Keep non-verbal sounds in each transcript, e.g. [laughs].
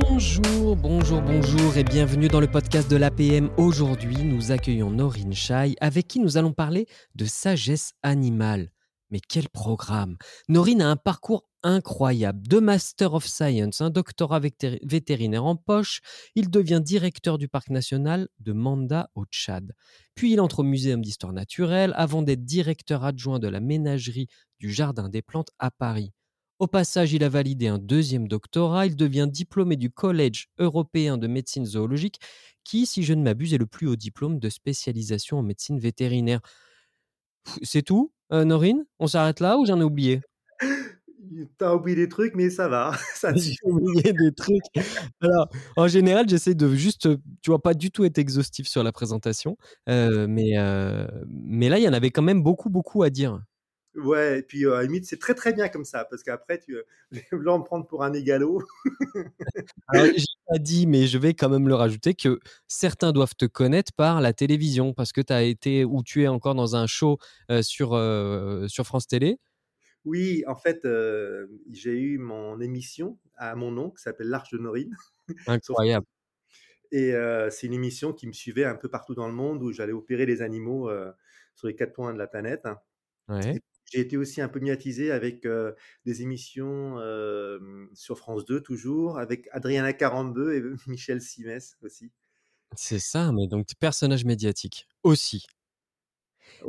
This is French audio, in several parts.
Bonjour, bonjour, bonjour et bienvenue dans le podcast de l'APM. Aujourd'hui, nous accueillons Norine Chai avec qui nous allons parler de sagesse animale. Mais quel programme Norine a un parcours incroyable. De Master of Science, un doctorat vétérinaire en poche, il devient directeur du parc national de Manda au Tchad. Puis il entre au Muséum d'histoire naturelle avant d'être directeur adjoint de la ménagerie du Jardin des plantes à Paris. Au passage, il a validé un deuxième doctorat. Il devient diplômé du Collège européen de médecine zoologique, qui, si je ne m'abuse, est le plus haut diplôme de spécialisation en médecine vétérinaire. C'est tout, euh, Norine? On s'arrête là ou j'en ai oublié? [laughs] T'as oublié des trucs, mais ça va. [laughs] Ça J'ai oublié des trucs. Alors, en général, j'essaie de juste, tu vois, pas du tout être exhaustif sur la présentation. Euh, mais, euh, mais là, il y en avait quand même beaucoup, beaucoup à dire. Ouais, et puis à la limite, c'est très très bien comme ça, parce qu'après, tu vas [laughs] me prendre pour un égalo. [laughs] Alors, j'ai pas dit, mais je vais quand même le rajouter que certains doivent te connaître par la télévision, parce que tu as été, ou tu es encore dans un show sur, sur France Télé. Oui, en fait, j'ai eu mon émission à mon nom qui s'appelle L'Arche de Norine. [laughs] Incroyable. Et c'est une émission qui me suivait un peu partout dans le monde où j'allais opérer les animaux sur les quatre points de la planète. Ouais. J'ai été aussi un peu médiatisé avec des émissions sur France 2 toujours, avec Adriana Carambeu et [laughs] Michel Simès aussi. C'est ça, mais donc personnage médiatique aussi.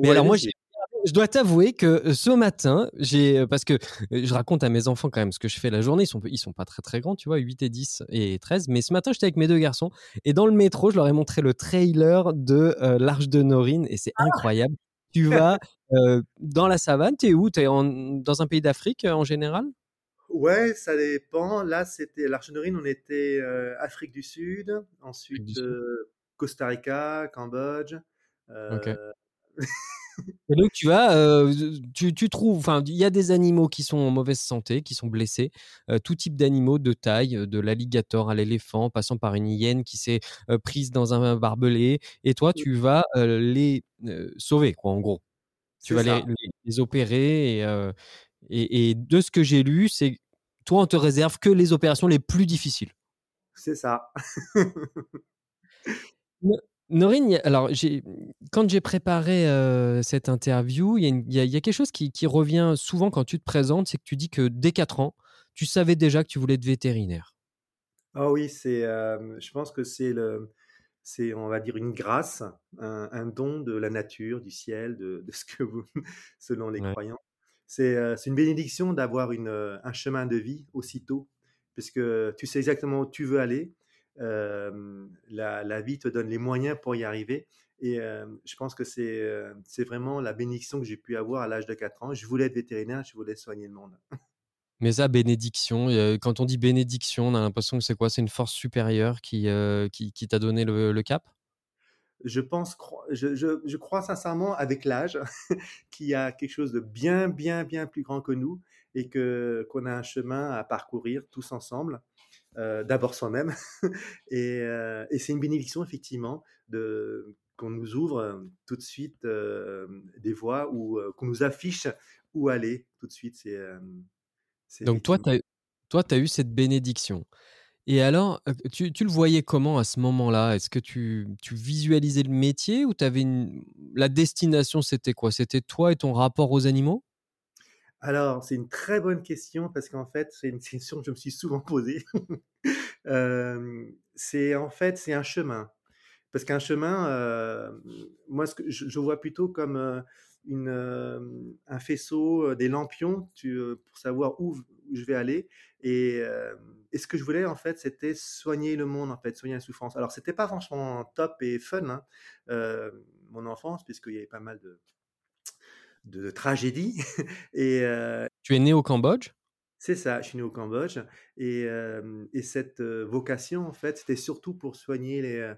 Mais alors moi, je dois t'avouer que ce matin, j'ai parce que je raconte à mes enfants quand même ce que je fais la journée. Ils sont ils sont pas très très grands, tu vois, 8 et 10 et 13. Mais ce matin, j'étais avec mes deux garçons et dans le métro, je leur ai montré le trailer de l'Arche de Norine et c'est ah! incroyable tu vas dans la savane, tu es où? Tu es dans un pays d'Afrique en général? Ouais, ça dépend. Là, c'était l'archenerine, on était Afrique du Sud, ensuite Costa Rica, Cambodge. [laughs] Et donc tu vas, tu, tu, trouves, enfin, il y a des animaux qui sont en mauvaise santé, qui sont blessés, tout type d'animaux de taille, de l'alligator à l'éléphant, passant par une hyène qui s'est prise dans un barbelé, et toi tu vas les sauver, quoi, en gros. Tu vas les, les, opérer, et, et, et, de ce que j'ai lu, c'est toi on te réserve que les opérations les plus difficiles. C'est ça. [laughs] Norine, alors quand j'ai préparé cette interview, il y, a quelque chose qui, revient souvent quand tu te présentes, c'est que tu dis que dès 4 ans, tu savais déjà que tu voulais être vétérinaire. Ah oui, c'est, je pense que c'est le, c'est, on va dire, une grâce, un, don de la nature, du ciel, de, ce que vous, [laughs] selon les croyants. C'est, une bénédiction d'avoir un chemin de vie aussitôt, puisque tu sais exactement où tu veux aller la, vie te donne les moyens pour y arriver. Et je pense que c'est vraiment la bénédiction que j'ai pu avoir à l'âge de 4 ans. Je voulais être vétérinaire, je voulais soigner le monde. [laughs] Mais ça, bénédiction, quand on dit bénédiction, on a l'impression que c'est quoi? C'est une force supérieure qui, qui, t'a donné le, cap? Je pense, je, je, crois sincèrement avec l'âge [laughs] qu'il y a quelque chose de bien, bien, bien plus grand que nous et que qu'on a un chemin à parcourir tous ensemble. Euh, d'abord soi-même. [laughs] Euh, et, c'est une bénédiction, effectivement, de, qu'on nous ouvre euh, tout de suite des voies ou qu'on nous affiche où aller tout de suite. C'est, Donc, toi, tu as, toi, as eu cette bénédiction. Et alors, tu, tu, le voyais comment à ce moment-là? Est-ce que tu, tu, visualisais le métier ou avais une... la destination, c'était quoi? C'était toi et ton rapport aux animaux? Alors, c'est une très bonne question parce qu'en fait, c'est une [laughs] question que je me suis souvent posée. [laughs] c'est en fait, c'est un chemin. Parce qu'un chemin, moi, ce que je, vois plutôt comme une, un faisceau, des lampions pour savoir où, je vais aller. Et, ce que je voulais, en fait, c'était soigner le monde, en fait, soigner la souffrance. Alors, c'était pas franchement top et fun, hein, mon enfance, puisqu'il y avait pas mal de, de tragédie. [laughs] et, tu es né au Cambodge? C'est ça, je suis né au Cambodge. Et, et cette vocation, en fait, c'était surtout pour soigner les,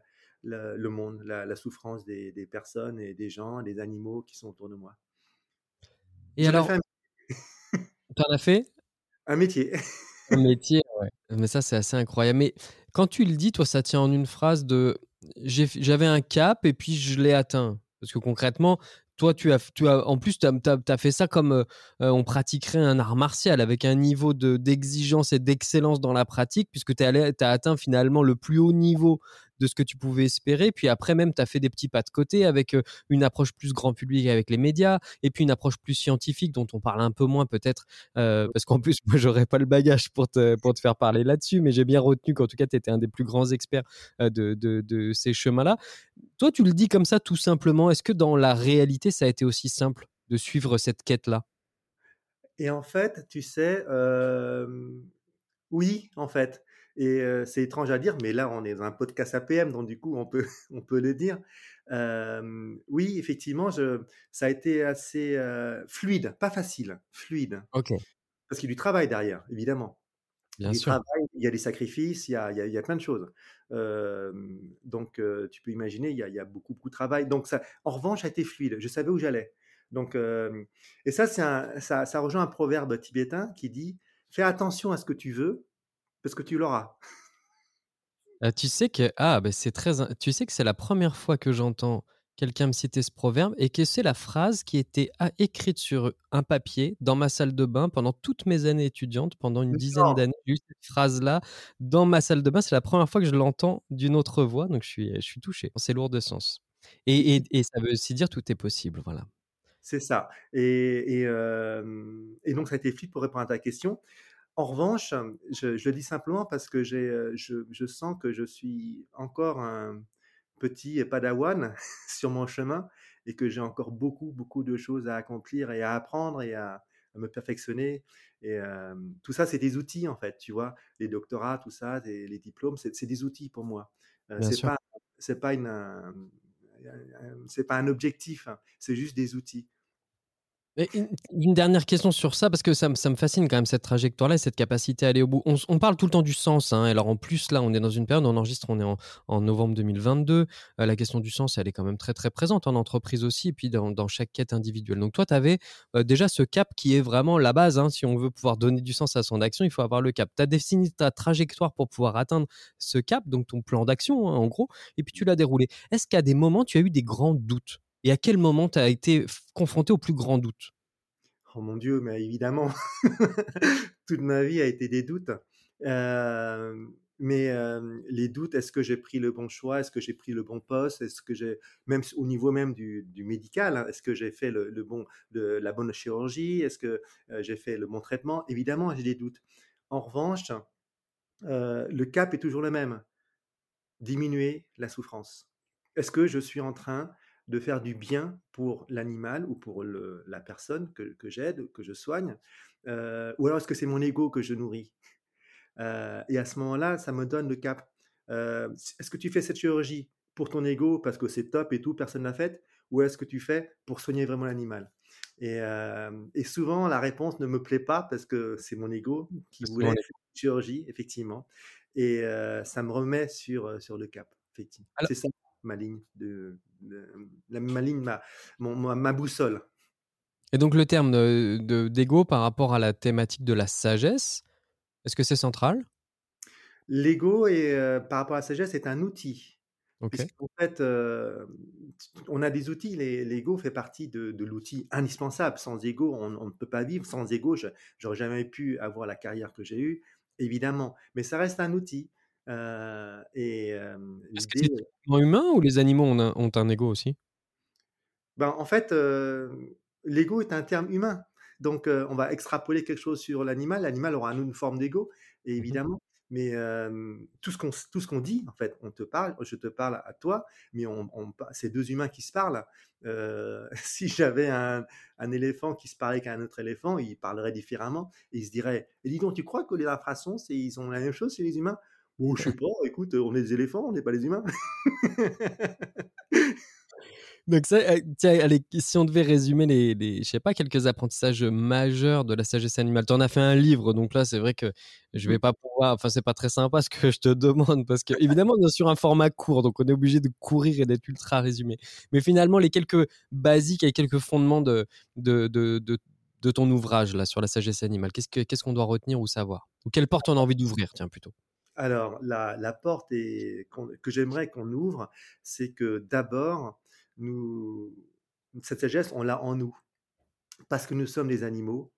le, monde, la, souffrance des, des, personnes et des gens, des animaux qui sont autour de moi. Et alors, tu [laughs] en as fait? Un métier. un [laughs] métier, ouais. Mais ça, c'est assez incroyable. Mais quand tu le dis, toi, ça tient en une phrase de j'avais un cap et puis je l'ai atteint. Parce que concrètement, toi, tu as, tu as, en plus, tu as, fait ça comme on pratiquerait un art martial, avec un niveau d'exigence et d'excellence dans la pratique, puisque tu as atteint finalement le plus haut niveau de ce que tu pouvais espérer. Puis après, même, tu as fait des petits pas de côté avec une approche plus grand public avec les médias et puis une approche plus scientifique dont on parle un peu moins peut-être parce qu'en plus, [laughs] moi, j'aurais pas le bagage pour te, pour te faire parler là-dessus, mais j'ai bien retenu qu'en tout cas, tu étais un des plus grands experts de, de, de ces chemins-là. Toi, tu le dis comme ça tout simplement. Est-ce que dans la réalité, ça a été aussi simple de suivre cette quête-là? Et en fait, tu sais, oui, en fait. Et c'est étrange à dire, mais là, on est dans un podcast APM, donc du coup, on peut, [laughs] on peut le dire. oui, effectivement, je, ça a été assez fluide, pas facile, fluide. Ok. Parce qu'il y a du travail derrière, évidemment. Bien il, sûr. il y a des sacrifices, il y a, il y a, plein de choses. donc, tu peux imaginer, il y, a, il y, a, beaucoup, beaucoup de travail. Donc, ça, en revanche, ça a été fluide. Je savais où j'allais. Donc, et ça, un, ça, ça rejoint un proverbe tibétain qui dit Fais attention à ce que tu veux, parce que tu l'auras. Ah, tu sais que ah ben c'est très tu sais que c'est la première fois que j'entends quelqu'un me citer ce proverbe et que c'est la phrase qui était écrite sur un papier dans ma salle de bain pendant toutes mes années étudiantes pendant une dizaine d'années cette phrase là dans ma salle de bain. C'est la première fois que je l'entends d'une autre voix donc je suis je suis touché. C'est lourd de sens. Et, et, ça veut aussi dire tout est possible voilà. C'est ça. Et, et, donc ça a été fluide pour répondre à ta question en revanche, je, le dis simplement parce que j'ai, je, sens que je suis encore un petit padawan [laughs] sur mon chemin et que j'ai encore beaucoup, beaucoup de choses à accomplir et à apprendre et à, me perfectionner. Et tout ça, c'est des outils en fait, tu vois? Les doctorats, tout ça, les diplômes, c'est, des outils pour moi. c'est pas, c'est pas une, c'est pas un objectif, hein, c'est juste des outils une, dernière question sur ça, parce que ça, me fascine quand même cette trajectoire-là, cette capacité à aller au bout. On, parle tout le temps du sens. Hein. Alors en plus, là, on est dans une période, on enregistre, on est en, novembre 2022. Euh, la question du sens, elle est quand même très très présente en entreprise aussi, et puis dans, dans chaque quête individuelle. Donc toi, tu avais euh, déjà ce cap qui est vraiment la base. Hein. Si on veut pouvoir donner du sens à son action, il faut avoir le cap. Tu as défini ta trajectoire pour pouvoir atteindre ce cap, donc ton plan d'action, hein, en gros, et puis tu l'as déroulé. Est-ce qu'à des moments, tu as eu des grands doutes? Et à quel moment tu as été confronté au plus grand doute? Oh mon Dieu, mais évidemment, [laughs] toute ma vie a été des doutes. mais les doutes, est-ce que j'ai pris le bon choix? Est-ce que j'ai pris le bon poste? Est-ce que j'ai, même au niveau même du, médical, hein, est-ce que j'ai fait le, bon, la bonne chirurgie? Est-ce que j'ai fait le bon traitement? Évidemment, j'ai des doutes. En revanche, le cap est toujours le même diminuer la souffrance. Est-ce que je suis en train de faire du bien pour l'animal ou pour la personne que, j'aide, que je soigne euh, Ou alors est-ce que c'est mon ego que je nourris? Euh, Et à ce moment-là, ça me donne le cap. Euh, est-ce que tu fais cette chirurgie pour ton ego parce que c'est top et tout, personne ne l'a faite? Ou est-ce que tu fais pour soigner vraiment l'animal? Et, souvent, la réponse ne me plaît pas parce que c'est mon ego qui voulait faire cette chirurgie, effectivement. Et ça me remet sur, sur le cap, effectivement. C'est ça ma ligne de, ma ligne, ma, ma, boussole. Et donc le terme de d'ego par rapport à la thématique de la sagesse, est-ce que c'est central? L'ego euh, par rapport à la sagesse est un outil. En fait, euh, on a des outils. L'ego fait partie de, l'outil indispensable. Sans ego, on, ne peut pas vivre. Sans ego, je n'aurais jamais pu avoir la carrière que j'ai eue, évidemment. Mais ça reste un outil. Euh, et Est-ce que c'est humain ou les animaux ont un, ont un ego aussi? Ben, En fait, l'ego est un terme humain. Donc, on va extrapoler quelque chose sur l'animal. L'animal aura une forme d'ego, mmh évidemment. Mais tout ce qu'on tout ce qu'on dit, en fait, on te parle, je te parle à toi, mais on, c'est deux humains qui se parlent. [laughs] si j'avais un, un, éléphant qui se parlait avec un autre éléphant, il parlerait différemment. Et il se dirait, et dis donc, tu crois que les infrasons, ils ont la même chose chez les humains? Oh, je sais pas, écoute, on est des éléphants, on n'est pas les humains. [laughs] Donc ça, eh, tiens, allez, si on devait résumer les, les, je sais pas, quelques apprentissages majeurs de la sagesse animale. Tu en as fait un livre, donc là, c'est vrai que je vais mmh. pas pouvoir, enfin, c'est pas très sympa ce que je te demande, parce que évidemment, on est sur un format court, donc on est obligé de courir et d'être ultra résumé. Mais finalement, les quelques basiques et quelques fondements de, de, de, de, ton ouvrage là sur la sagesse animale, qu'est-ce qu'on doit retenir ou savoir? Ou quelle porte on a envie d'ouvrir, tiens, plutôt? Alors, la, porte que j'aimerais qu'on ouvre, c'est que d'abord, nous, cette sagesse, on l'a en nous. Parce que nous sommes des animaux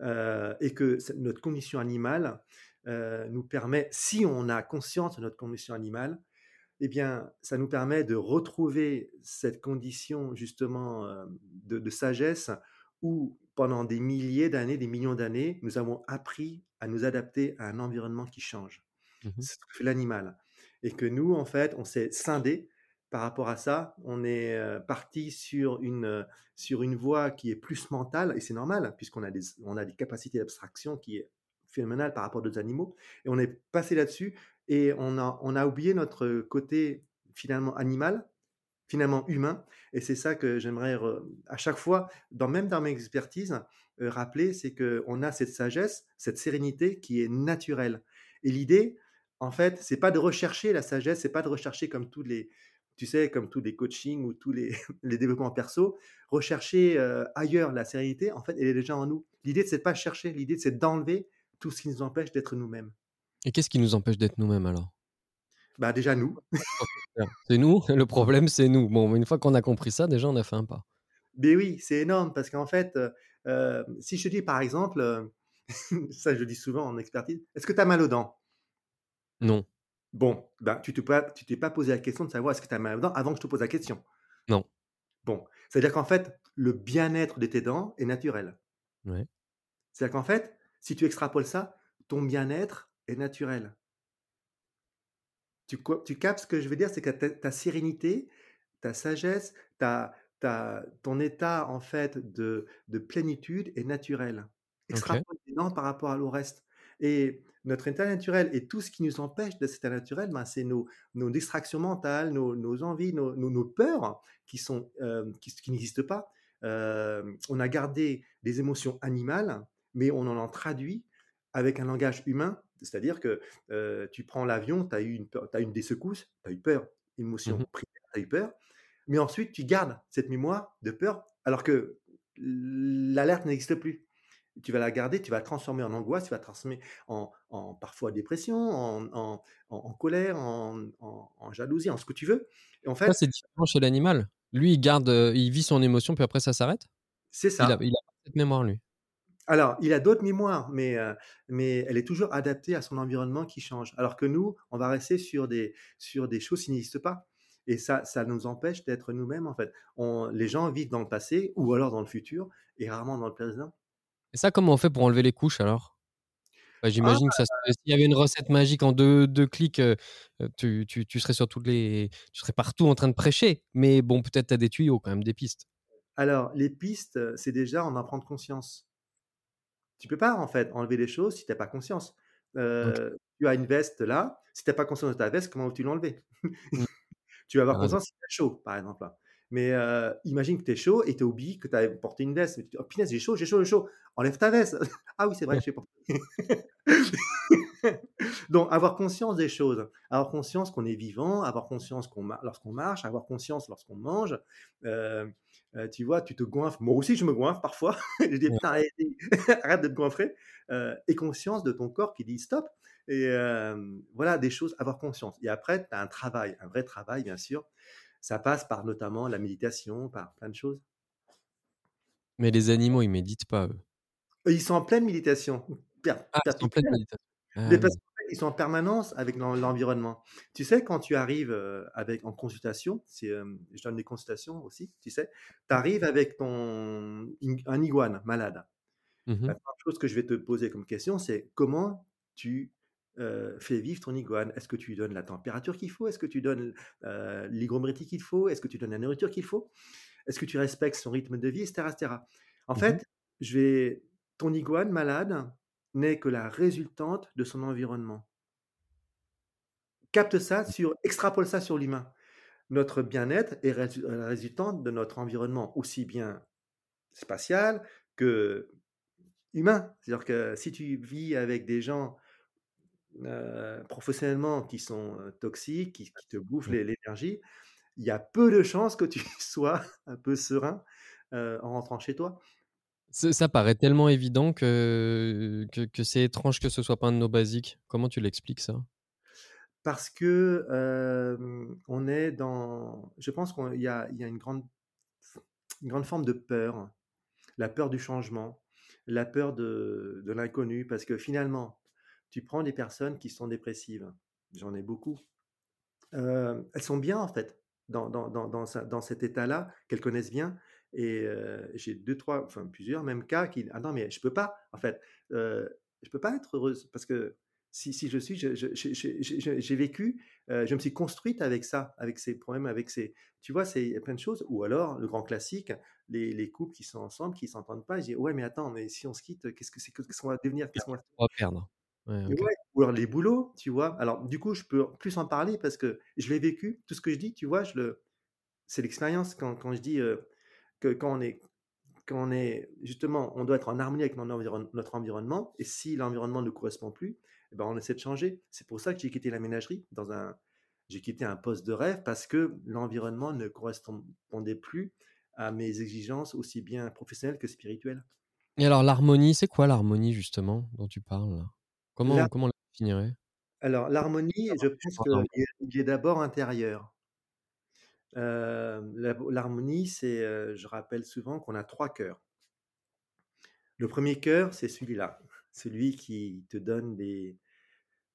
euh, et que notre condition animale euh, nous permet, si on a conscience de notre condition animale, eh bien, ça nous permet de retrouver cette condition justement euh, de, sagesse où pendant des milliers d'années, des millions d'années, nous avons appris à nous adapter à un environnement qui change. Mmh l'animal. Et que nous, en fait, on s'est scindé par rapport à ça. On est parti sur une, sur une voie qui est plus mentale, et c'est normal, puisqu'on a des, on a des capacités d'abstraction qui est phénoménale par rapport aux animaux. Et on est passé là-dessus, et on a, on a oublié notre côté finalement animal, finalement humain. Et c'est ça que j'aimerais à chaque fois, dans, même dans mes expertises, rappeler, c'est qu'on a cette sagesse, cette sérénité qui est naturelle. Et l'idée, en fait, c'est pas de rechercher la sagesse, c'est pas de rechercher comme tous les, tu sais, comme tous les coachings ou tous les, [laughs] les développements perso, rechercher ailleurs la sérénité, en fait, elle est déjà en nous. L'idée, c'est pas chercher, l'idée, c'est d'enlever tout ce qui nous empêche d'être nous-mêmes. Et qu'est-ce qui nous empêche d'être nous-mêmes alors? Bah déjà nous. [laughs] c'est nous, le problème c'est nous. Bon, une fois qu'on a compris ça, déjà on a fait un pas. Mais oui, c'est énorme parce qu'en fait, si je te dis par exemple, [laughs] ça je dis souvent en expertise, est-ce que tu as mal aux dents? Non. Bon, ben, tu ne t'es pas posé la question de savoir est-ce que tu as mal aux dents avant que je te pose la question. Non. Bon, c'est-à-dire qu'en fait, le bien-être de tes dents est naturel. Ouais. C'est-à-dire qu'en fait, si tu extrapoles ça, ton bien-être est naturel. Tu, tu captes ce que je veux dire C'est que ta, sérénité, ta sagesse, ta, ta, ton état en fait de, de plénitude est naturel. Extrapole tes dents par rapport à le reste. Et notre état naturel et tout ce qui nous empêche de cet état naturel, ben, c'est nos, nos, distractions mentales, nos, nos envies, nos, nos, peurs qui, sont, euh, qui, qui n'existent pas. Euh, on a gardé des émotions animales, mais on en, traduit avec un langage humain. C'est-à-dire que euh, tu prends l'avion, tu as eu une, as une des secousses, tu as eu peur, émotion mmh primaire, tu as eu peur, mais ensuite tu gardes cette mémoire de peur alors que l'alerte n'existe plus tu vas la garder, tu vas la transformer en angoisse, tu vas la transformer en, en parfois dépression, en, en colère, en, jalousie, en ce que tu veux. Et en fait, ça, c'est différent chez l'animal. Lui, il garde, euh, il vit son émotion, puis après, ça s'arrête? C'est ça. Il a, il a, cette mémoire, lui? Alors, il a d'autres mémoires, mais, euh, mais elle est toujours adaptée à son environnement qui change. Alors que nous, on va rester sur des, sur des choses qui n'existent pas. Et ça, ça nous empêche d'être nous-mêmes, en fait. On, les gens vivent dans le passé ou alors dans le futur et rarement dans le présent. Et ça, comment on fait pour enlever les couches alors? Bah, J'imagine que ça, s'il y avait une recette magique en deux, deux clics, tu, tu, tu, serais sur toutes les, tu serais partout en train de prêcher. Mais bon, peut-être tu as des tuyaux quand même, des pistes. Alors, les pistes, c'est déjà en en prendre conscience. Tu peux pas en fait enlever les choses si tu n'as pas conscience. Tu as une veste là, si tu n'as pas conscience de ta veste, comment veux-tu l'enlever? Mmh. [laughs] Tu vas avoir conscience si tu as chaud, par exemple. Mais imagine que tu es chaud et tu oublié que tu as porté une veste. tu dis, oh j'ai chaud, j'ai chaud, j'ai chaud. Enlève ta veste. [laughs] ah oui, c'est vrai, j'ai porté. [laughs] Donc, avoir conscience des choses, avoir conscience qu'on est vivant, avoir conscience qu'on lorsqu'on marche, avoir conscience lorsqu'on mange. tu vois, tu te goinfres. Moi aussi, je me goinfre parfois. [laughs] je dis, putain, arrête, de te goinfrer. et conscience de ton corps qui dit stop. Et voilà, des choses, avoir conscience. Et après, tu as un travail, un vrai travail, bien sûr, ça passe par notamment la méditation, par plein de choses. Mais les animaux, ils méditent pas, eux. Ils sont en pleine méditation. Ah, ils sont en pleine méditation. Ah ils sont en permanence avec l'environnement. Tu sais, quand tu arrives avec, en consultation, je donne des consultations aussi, tu sais, tu arrives avec ton, un iguane malade. Mmh La première chose que je vais te poser comme question, c'est comment tu euh, fais vivre ton iguane Est-ce que tu lui donnes la température qu'il faut? Est-ce que tu donnes euh, l'hygrométrie qu'il faut? Est-ce que tu donnes la nourriture qu'il faut? Est-ce que tu respectes son rythme de vie, etc. etc. En mmh fait, je vais, ton iguane malade n'est que la résultante de son environnement. Capte ça, sur, extrapole ça sur l'humain. Notre bien-être est la résultante de notre environnement, aussi bien spatial que humain. C'est-à-dire que si tu vis avec des gens euh, professionnellement qui sont toxiques, qui, te bouffent mmh. l'énergie, il y a peu de chances que tu [laughs] sois un peu serein en rentrant chez toi. Ça, paraît tellement évident que, que, c'est étrange que ce soit pas un de nos basiques. Comment tu l'expliques ça? Parce que on est dans. Je pense qu'il y, y a, une grande. une grande forme de peur, la peur du changement, la peur de, de l'inconnu, parce que finalement, tu prends des personnes qui sont dépressives, j'en ai beaucoup, euh, elles sont bien en fait dans, dans, dans, dans, cet état-là, qu'elles connaissent bien, et euh, j'ai deux, trois, enfin plusieurs même cas qui, ah non mais je peux pas, en fait, euh, je peux pas être heureuse, parce que si, si je suis, j'ai vécu, euh, je me suis construite avec ça, avec ces problèmes, avec ces, tu vois, c'est plein de choses. Ou alors, le grand classique, les, les couples qui sont ensemble, qui s'entendent pas, je dis, ouais, mais attends, mais si on se quitte, qu'est-ce que c'est, qu'est-ce qu'on va devenir, qu'est-ce qu'on va perdre? Ouais, ouais, ou alors les boulots, tu vois? Alors, du coup, je peux plus en parler parce que je l'ai vécu. Tout ce que je dis, tu vois, je le, c'est l'expérience quand, quand, je dis euh, que quand on est quand on est justement, on doit être en harmonie avec notre environnement, et si l'environnement ne correspond plus, eh ben on essaie de changer. C'est pour ça que j'ai quitté la ménagerie dans un, j'ai quitté un poste de rêve parce que l'environnement ne correspondait plus à mes exigences aussi bien professionnelles que spirituelles. Et alors l'harmonie, c'est quoi l'harmonie justement dont tu parles Comment, la... comment on la définirait Alors l'harmonie, je pense qu'il est d'abord intérieur. Euh, l'harmonie, c'est, euh, je rappelle souvent qu'on a trois cœurs. Le premier cœur, c'est celui-là, celui qui te donne des,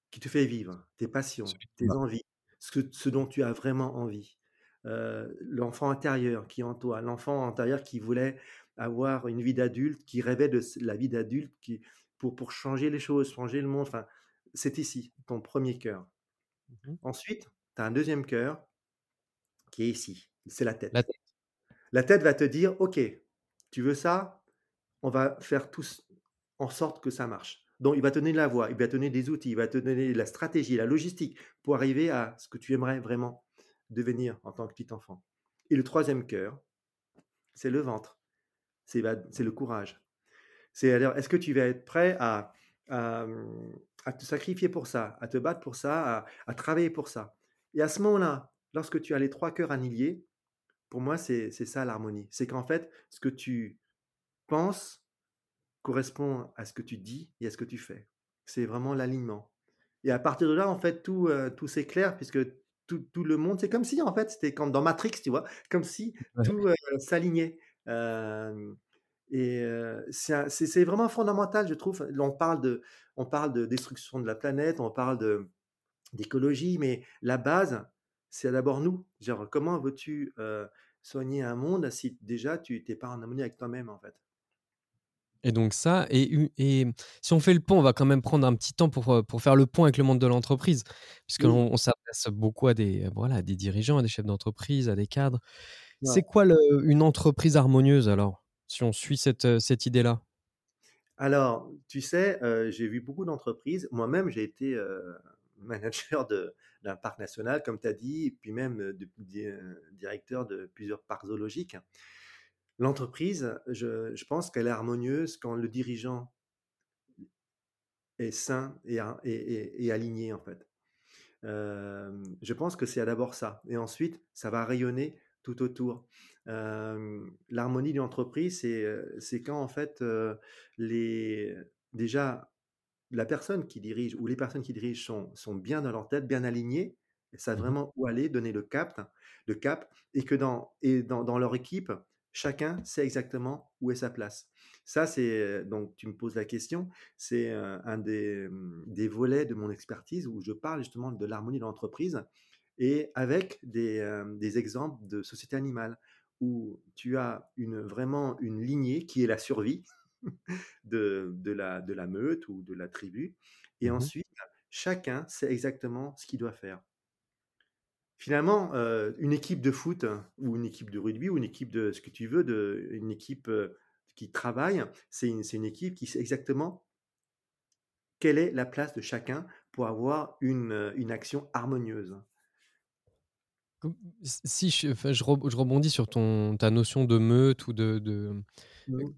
qui te fait vivre tes passions, tes envies, ce, que, ce dont tu as vraiment envie. Euh, l'enfant intérieur qui est en toi, l'enfant intérieur qui voulait avoir une vie d'adulte, qui rêvait de la vie d'adulte, qui pour, pour changer les choses, changer le monde. Enfin, c'est ici, ton premier cœur. Mmh Ensuite, tu as un deuxième cœur qui est ici, c'est la tête. la tête. va te dire, OK, tu veux ça, on va faire tous en sorte que ça marche. Donc, il va te donner la voie, il va te donner des outils, il va te donner la stratégie, la logistique pour arriver à ce que tu aimerais vraiment devenir en tant que petit enfant. Et le troisième cœur, c'est le ventre, c'est le courage. C'est alors, est-ce que tu vas être prêt à, à, te sacrifier pour ça, à te battre pour ça, à, à travailler pour ça? Et à ce moment-là, lorsque tu as les trois cœurs annihilés, pour moi, c'est ça l'harmonie. C'est qu'en fait, ce que tu penses correspond à ce que tu dis et à ce que tu fais. C'est vraiment l'alignement. Et à partir de là, en fait, tout, euh, tout s'éclaire puisque tout, tout, le monde, c'est comme si, en fait, c'était comme dans Matrix, tu vois, comme si tout euh, s'alignait. Euh, et c'est vraiment fondamental, je trouve. On parle, de, on parle de destruction de la planète, on parle d'écologie, mais la base, c'est d'abord nous. Genre, comment veux-tu soigner un monde si déjà tu n'es pas en harmonie avec toi-même, en fait? Et donc ça, et, et, si on fait le pont, on va quand même prendre un petit temps pour, pour faire le pont avec le monde de l'entreprise, puisqu'on on, s'adresse beaucoup à des, voilà, des dirigeants, à des chefs d'entreprise, à des cadres. C'est quoi le, une entreprise harmonieuse alors, si on suit cette, cette idée-là? Alors, tu sais, j'ai vu beaucoup d'entreprises. Moi-même, j'ai été [laughs] manager d'un parc national, comme tu as dit, puis même directeur de plusieurs parcs zoologiques. L'entreprise, je, je, pense qu'elle est harmonieuse quand le dirigeant est sain et, et, et, aligné, en fait. Euh, je pense que c'est d'abord ça. Et ensuite, ça va rayonner tout autour. Euh, L'harmonie d'une entreprise, c'est quand, en fait, euh, les, déjà, la personne qui dirige ou les personnes qui dirigent sont, sont bien dans leur tête, bien alignées, et savent mmh vraiment où aller, donner le cap, le cap et que dans, et dans, dans leur équipe, chacun sait exactement où est sa place. Ça, c'est donc tu me poses la question, c'est un des, mmh, des, volets de mon expertise où je parle justement de l'harmonie de l'entreprise et avec des, des, exemples de sociétés animales où tu as une, vraiment une lignée qui est la survie [laughs] de, de, la, de la meute ou de la tribu et mmh ensuite chacun sait exactement ce qu'il doit faire. Finalement, euh, une équipe de foot ou une équipe de rugby ou une équipe de ce que tu veux, de, une équipe euh, qui travaille, c'est une, une, équipe qui sait exactement quelle est la place de chacun pour avoir une, euh, une action harmonieuse. Si je, je, rebondis sur ton, ta notion de meute ou de, de...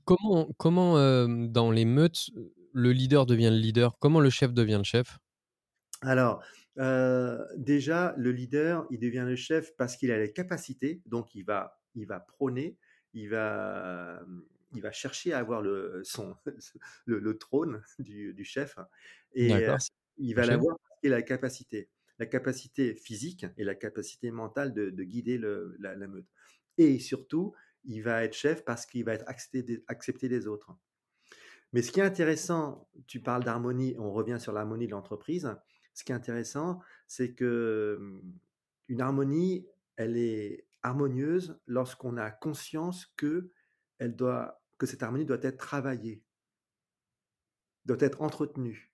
comment, comment dans les meutes le leader devient le leader? Comment le chef devient le chef? Alors, euh, déjà, le leader, il devient le chef parce qu'il a les capacités, donc il va, il va prôner, il va, il va chercher à avoir le, son, [laughs] le, trône du, du, chef, et euh, il va l'avoir parce qu'il a la capacité, la capacité physique et la capacité mentale de, de guider le, la, meute. Et surtout, il va être chef parce qu'il va être accepté des, accepté des autres. Mais ce qui est intéressant, tu parles d'harmonie, on revient sur l'harmonie de l'entreprise. Ce qui est intéressant, c'est que hum, une harmonie, elle est harmonieuse lorsqu'on a conscience que elle doit, que cette harmonie doit être travaillée, doit être entretenue.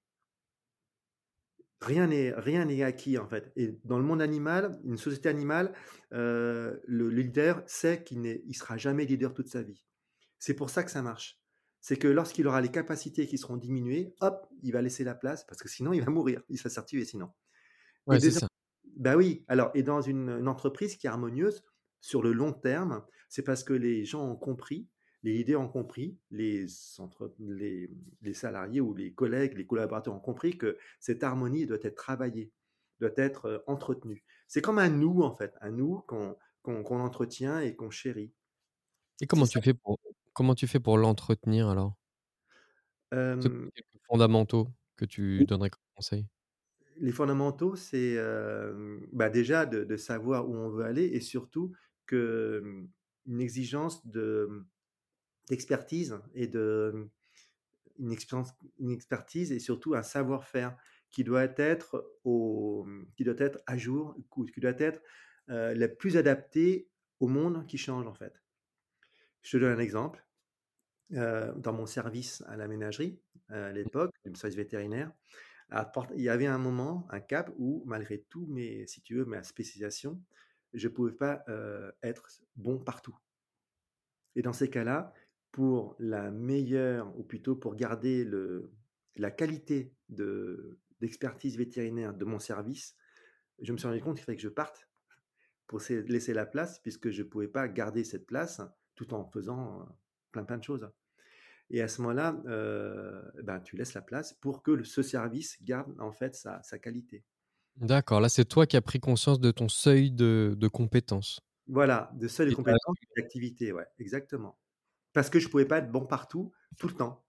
Rien n'est rien n'est acquis en fait. Et dans le monde animal, une société animale, euh, le leader sait qu'il ne sera jamais leader toute sa vie. C'est pour ça que ça marche. C'est que lorsqu'il aura les capacités qui seront diminuées, hop, il va laisser la place parce que sinon [laughs] il va mourir, il va tuer sinon. Ouais, c'est ça. Bah oui. Alors, et dans une, une entreprise qui est harmonieuse sur le long terme, c'est parce que les gens ont compris les leaders ont compris, les, les, salariés ou les collègues, les collaborateurs ont compris que cette harmonie doit être travaillée, doit être euh, entretenue. C'est comme un nous, en fait, un nous qu'on entretient et qu'on chérit. Et comment tu, fais pour, comment tu fais pour l'entretenir alors? Euh, quelques fondamentaux que tu donnerais comme conseil? Les fondamentaux, c'est bah déjà de, de, savoir où on veut aller et surtout que une exigence de d'expertise et de une, une expertise et surtout un savoir-faire qui doit être au, qui doit être à jour, qui doit être euh, le plus adapté au monde qui change en fait. Je te donne un exemple. Euh, dans mon service à la ménagerie, à l'époque, le service vétérinaire, il y avait un moment, un cap où, malgré tout, mes, si tu veux, ma spécialisation, je ne pouvais pas euh, être bon partout. Et dans ces cas-là, pour la meilleure, ou plutôt pour garder le, la qualité de, d'expertise vétérinaire de mon service, je me suis rendu compte qu'il fallait que je parte pour laisser la place, puisque je ne pouvais pas garder cette place tout en faisant euh, plein plein de choses. Et à ce moment-là, euh, ben, tu laisses la place pour que ce service garde en fait sa, sa qualité. D'accord, là c'est toi qui as pris conscience de ton seuil de, de compétences. Voilà, de seuil de compétences d'activité, ouais, exactement parce que je pouvais pas être bon partout, tout le temps.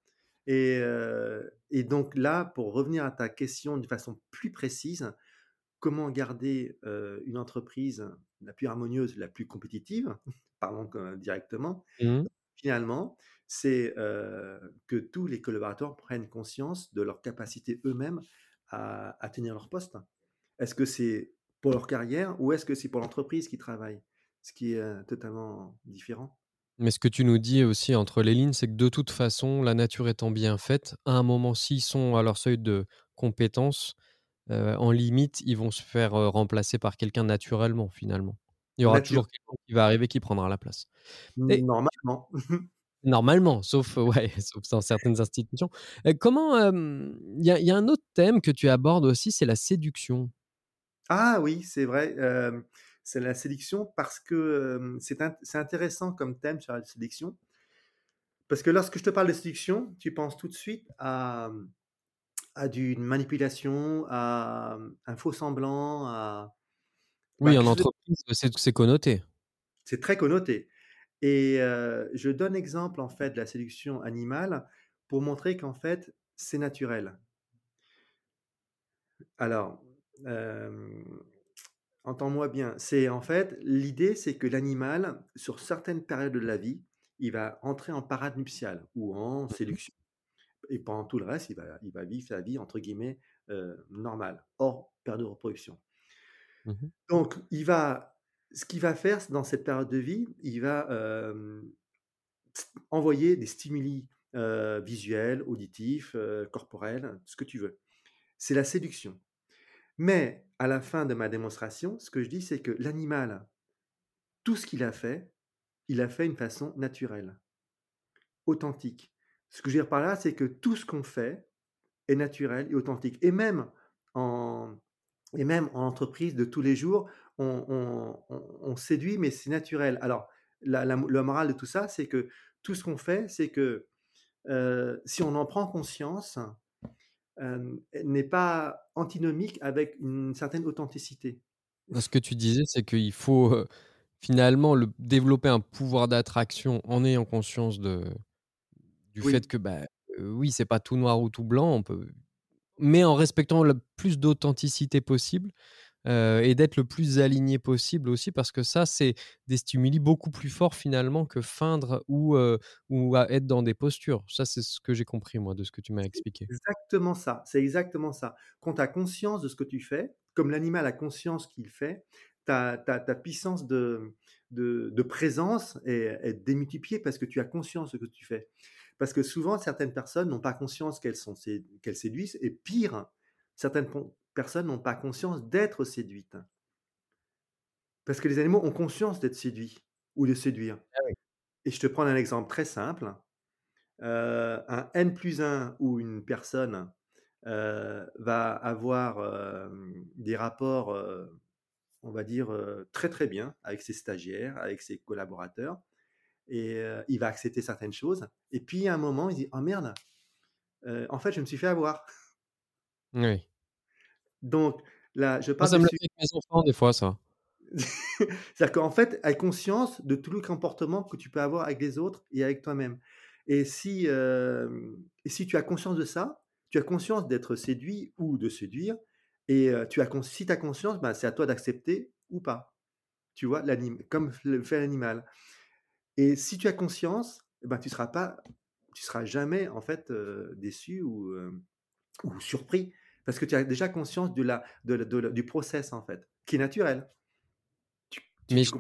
Et, euh, et, donc là, pour revenir à ta question de façon plus précise, comment garder euh, une entreprise la plus harmonieuse, la plus compétitive, [laughs] parlons directement, mmh. finalement, c'est euh, que tous les collaborateurs prennent conscience de leur capacité eux-mêmes à, à, tenir leur poste. Est-ce que c'est pour leur carrière ou est-ce que c'est pour l'entreprise qui travaille Ce qui est totalement différent? Mais ce que tu nous dis aussi entre les lignes, c'est que de toute façon, la nature étant bien faite, à un moment, s'ils sont à leur seuil de compétence, euh, en limite, ils vont se faire euh, remplacer par quelqu'un naturellement, finalement. Il y aura toujours quelqu'un qui va arriver qui prendra la place. Normalement. [laughs] Normalement, sauf, ouais, [laughs] sauf dans certaines institutions. comment Il y, y, a un autre thème que tu abordes aussi, c'est la séduction. Ah oui, c'est vrai c'est la sélection parce que c'est intéressant comme thème sur la sélection. Parce que lorsque je te parle de séduction, tu penses tout de suite à, à d'une manipulation, à un faux semblant, à... Oui, bah, en entreprise, c'est connoté. C'est très connoté. Et je donne exemple en fait de la séduction animale pour montrer qu'en fait c'est naturel. Alors, Entends-moi bien. C'est en fait l'idée, c'est que l'animal, sur certaines périodes de la vie, il va entrer en parade nuptiale ou en mmh séduction. Et pendant tout le reste, il va, il va vivre sa vie entre guillemets euh, normale, hors période de reproduction. Mmh Donc, il va, ce qu'il va faire dans cette période de vie, il va envoyer des stimuli euh, visuels, auditifs, euh, corporels, ce que tu veux. C'est la séduction. Mais à la fin de ma démonstration, ce que je dis, c'est que l'animal, tout ce qu'il a fait, il a fait d'une façon naturelle, authentique. Ce que je veux dire par là, c'est que tout ce qu'on fait est naturel et authentique. Et même en, entreprise de tous les jours, on, séduit, mais c'est naturel. Alors, la, le moral de tout ça, c'est que tout ce qu'on fait, c'est que euh, si on en prend conscience, n'est pas antinomique avec une certaine authenticité. Ce que tu disais, c'est qu'il faut finalement le, développer un pouvoir d'attraction en ayant conscience de, du fait que, bah, oui, c'est pas tout noir ou tout blanc, on peut... mais en respectant le plus d'authenticité possible. Et d'être le plus aligné possible aussi parce que ça, c'est des stimuli beaucoup plus forts finalement que feindre ou, ou à être dans des postures. Ça, c'est ce que j'ai compris moi de ce que tu m'as expliqué. Exactement ça, c'est exactement ça. Quand tu as conscience de ce que tu fais, comme l'animal a conscience qu'il fait, ta ta puissance de de présence est démultipliée parce que tu as conscience de ce que tu fais. Parce que souvent, certaines personnes n'ont pas conscience qu'elles sont qu'elles séduisent et pire, certaines personnes n'ont pas conscience d'être séduites. Parce que les animaux ont conscience d'être séduits ou de séduire. Ah et je te prends un exemple très simple. Euh, un N plus 1 ou une personne euh, va avoir euh, des rapports, on va dire, très très bien avec ses stagiaires, avec ses collaborateurs, et il va accepter certaines choses. Et puis à un moment, il dit Oh merde, en fait, je me suis fait avoir. Oui. Donc là, je parle. ça me le fait avec mes enfants des fois, ça. [laughs] C'est-à-dire qu'en fait, elle a conscience de tout le comportement que tu peux avoir avec les autres et avec toi-même. Et si, et si tu as conscience de ça, tu as conscience d'être séduit ou de séduire, et tu as, si tu as conscience, ben, c'est à toi d'accepter ou pas. Tu vois, comme le fait l'animal. Et si tu as conscience, ben, tu seras pas, tu seras jamais en fait déçu ou, ou surpris parce que tu as déjà conscience de la, de, du process en fait, qui est naturel. mais je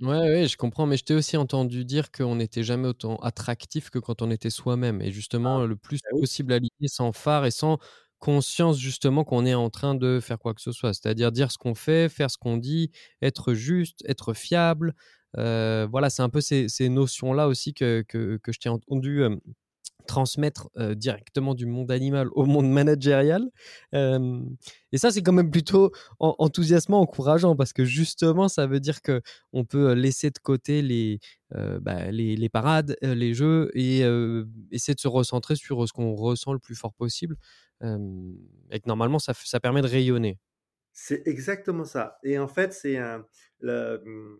Ouais, ouais, je comprends, mais je t'ai aussi entendu dire qu'on n'était jamais autant attractif que quand on était soi-même et justement ah, le plus bah possible aligné, sans phare et sans conscience justement qu'on est en train de faire quoi que ce soit. C'est-à-dire dire ce qu'on fait, faire ce qu'on dit, être juste, être fiable. voilà, c'est un peu ces, notions-là aussi que, que, que je t'ai entendu transmettre directement du monde animal au monde managérial. et ça, c'est quand même plutôt enthousiasmant, encourageant, parce que justement, ça veut dire que on peut laisser de côté les, bah, les, parades, les jeux, et essayer de se recentrer sur ce qu'on ressent le plus fort possible. et que normalement, ça, ça permet de rayonner. C'est exactement ça. Et en fait, c'est mmh,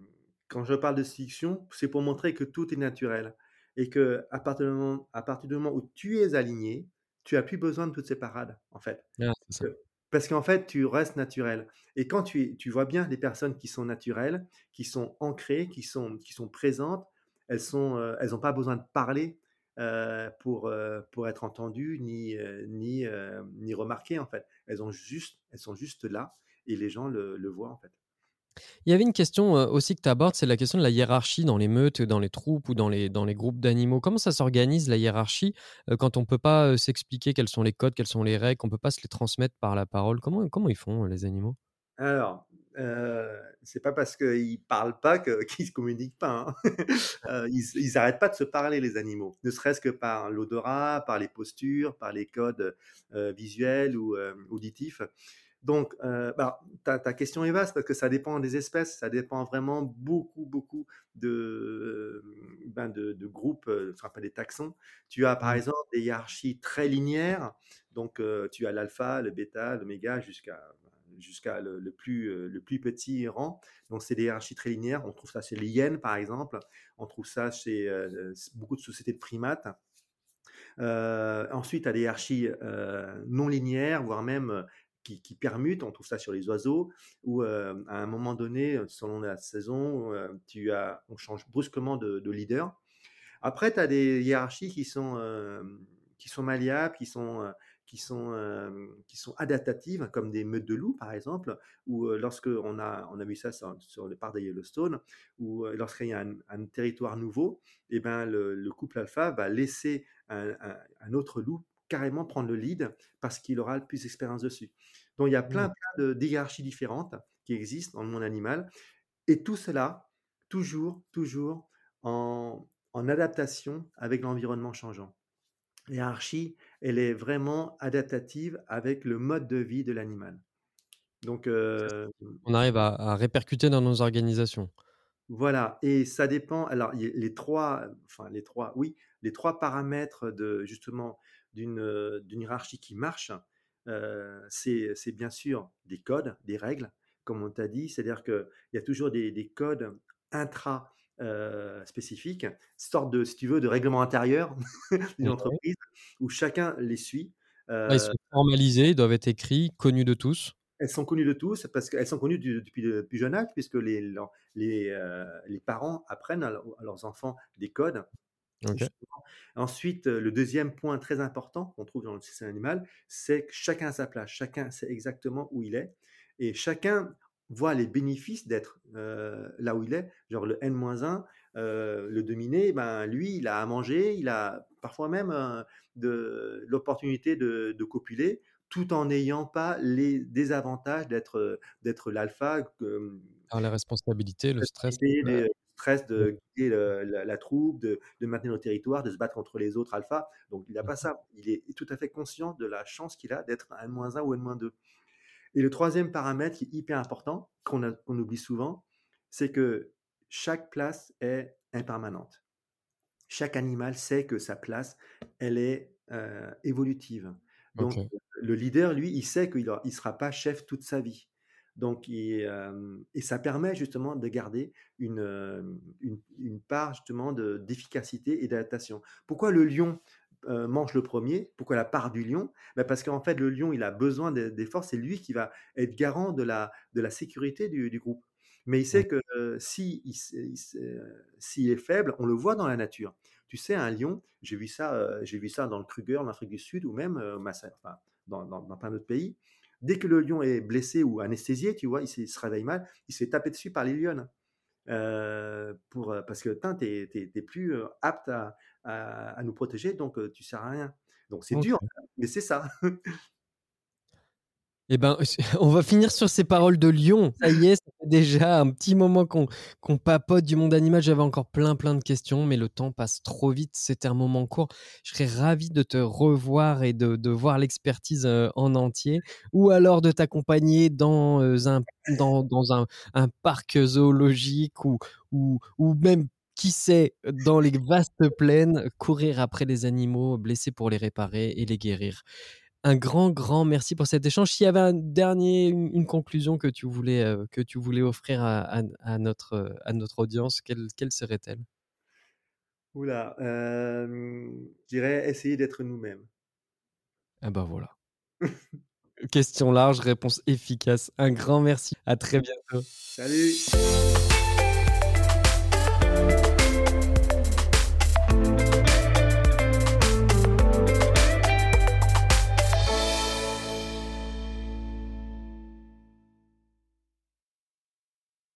quand je parle de fiction, c'est pour montrer que tout est naturel et que à partir, du moment, à partir du moment où tu es aligné, tu as plus besoin de toutes ces parades, en fait. Ah, parce qu'en fait, tu restes naturel. Et quand tu, tu, vois bien les personnes qui sont naturelles, qui sont ancrées, qui sont, qui sont présentes, elles sont, euh, elles n'ont pas besoin de parler euh, pour, euh, pour être entendues ni, ni, ni remarquées, en fait. Elles, ont juste, elles sont juste là et les gens le, le voient, en fait. Il y avait une question aussi que tu abordes, c'est la question de la hiérarchie dans les meutes, dans les troupes ou dans les, groupes d'animaux. Comment ça s'organise la hiérarchie quand on ne peut pas s'expliquer quels sont les codes, quelles sont les règles, qu'on ne peut pas se les transmettre par la parole? Comment, comment ils font les animaux? Alors, euh, c'est pas parce qu'ils parlent pas [laughs] qu'ils se communiquent pas. Hein. [laughs] ils n'arrêtent pas de se parler, les animaux, ne serait-ce que par l'odorat, par les postures, par les codes visuels ou auditifs. Donc, euh, bah, ta, question est vaste parce que ça dépend des espèces, ça dépend vraiment beaucoup, beaucoup de, ben de, groupes, euh, ce qu'on appelle des taxons. Tu as par mmh. exemple des hiérarchies très linéaires, donc euh, tu as l'alpha, le bêta, l'oméga jusqu'à jusqu'à le, plus, le plus petit rang. Donc, c'est des hiérarchies très linéaires. On trouve ça chez les hyènes, par exemple. On trouve ça chez beaucoup de sociétés de primates. ensuite, tu as des hiérarchies non linéaires, voire même qui, permutent. On trouve ça sur les oiseaux, où à un moment donné, selon la saison, tu as, on change brusquement de, leader. Après, tu as des hiérarchies qui sont, qui sont malléables, qui sont, qui, sont, qui sont adaptatives, comme des meutes de loups, par exemple, ou lorsque on a, on a vu ça sur, le parc de Yellowstone, ou lorsqu'il y a un, territoire nouveau, et eh ben, le, couple alpha va laisser un autre loup carrément prendre le lead parce qu'il aura le plus d'expérience dessus. Donc il y a plein, mmh. plein de hiérarchies différentes qui existent dans le monde animal. Et tout cela, toujours, toujours en, adaptation avec l'environnement changeant. L'hiérarchie, elle est vraiment adaptative avec le mode de vie de l'animal. Donc, euh, on arrive à, à, répercuter dans nos organisations. Voilà, et ça dépend. Alors, les trois, enfin les trois, oui, les trois paramètres de justement d'une hiérarchie qui marche, c'est bien sûr des codes, des règles, comme on t'a dit, c'est-à-dire qu'il y a toujours des, codes intra spécifiques, sorte de, si tu veux, de règlement intérieur [laughs] d'une entreprise où chacun les suit. ils sont formalisés, ils doivent être écrits, connus de tous. elles sont connues de tous parce qu'elles sont connues depuis le plus jeune âge puisque les les, les parents apprennent à leurs enfants des codes Ensuite, le deuxième point très important qu'on trouve dans le système animal, c'est que chacun a sa place, chacun sait exactement où il est et chacun voit les bénéfices d'être là où il est. Genre le N-1, le dominé, ben, lui, il a à manger, il a parfois même de l'opportunité de, copuler tout en n'ayant pas les désavantages d'être d'être l'alpha. La responsabilité, le stress stress de guider la, troupe, de, maintenir le territoire, de se battre contre les autres alphas. Donc il n'a pas mmh ça. Il est tout à fait conscient de la chance qu'il a d'être N-1 ou N-2. Et le troisième paramètre qui est hyper important, qu'on oublie souvent, c'est que chaque place est impermanente. Chaque animal sait que sa place, elle est euh, évolutive. Donc, le leader, lui, il sait qu'il ne sera pas chef toute sa vie. Donc, et, ça permet justement de garder une, une, part justement d'efficacité et d'adaptation. Pourquoi le lion mange le premier? Pourquoi la part du lion? Ben Parce qu'en fait, le lion, il a besoin des forces, c'est lui qui va être garant de la, de la sécurité du, groupe. Mais il sait que si s'il est faible, on le voit dans la nature. Tu sais, un lion, j'ai vu ça, j'ai vu ça dans le Kruger, en Afrique du Sud, ou même enfin, dans, dans, dans plein d'autres pays. Dès que le lion est blessé ou anesthésié, tu vois, il, se réveille mal, il se fait taper dessus par les lionnes. Euh, pour, euh, parce que tu n'es plus euh, apte à, nous protéger, donc tu sers à rien. Donc c'est dur, mais c'est ça. [laughs] Eh ben, [laughs] on va finir sur ces paroles de lion. Ça y est, déjà un petit moment qu'on papote du monde animal. J'avais encore plein, plein de questions, mais le temps passe trop vite. C'était un moment court. Je serais ravi de te revoir et de, voir l'expertise euh, en entier, ou alors de t'accompagner dans euh, un dans, un, parc zoologique ou, ou, ou même qui sait, dans les vastes plaines, courir après les animaux blessés pour les réparer et les guérir un grand, grand merci pour cet échange. S'il y avait un dernier, une, conclusion que tu voulais, euh, que tu voulais offrir à, notre, à notre audience, quelle, quelle serait-elle? Oula, je dirais essayer d'être nous-mêmes. Ah ben voilà. Question large, réponse efficace. Un grand merci. À très bientôt. Salut.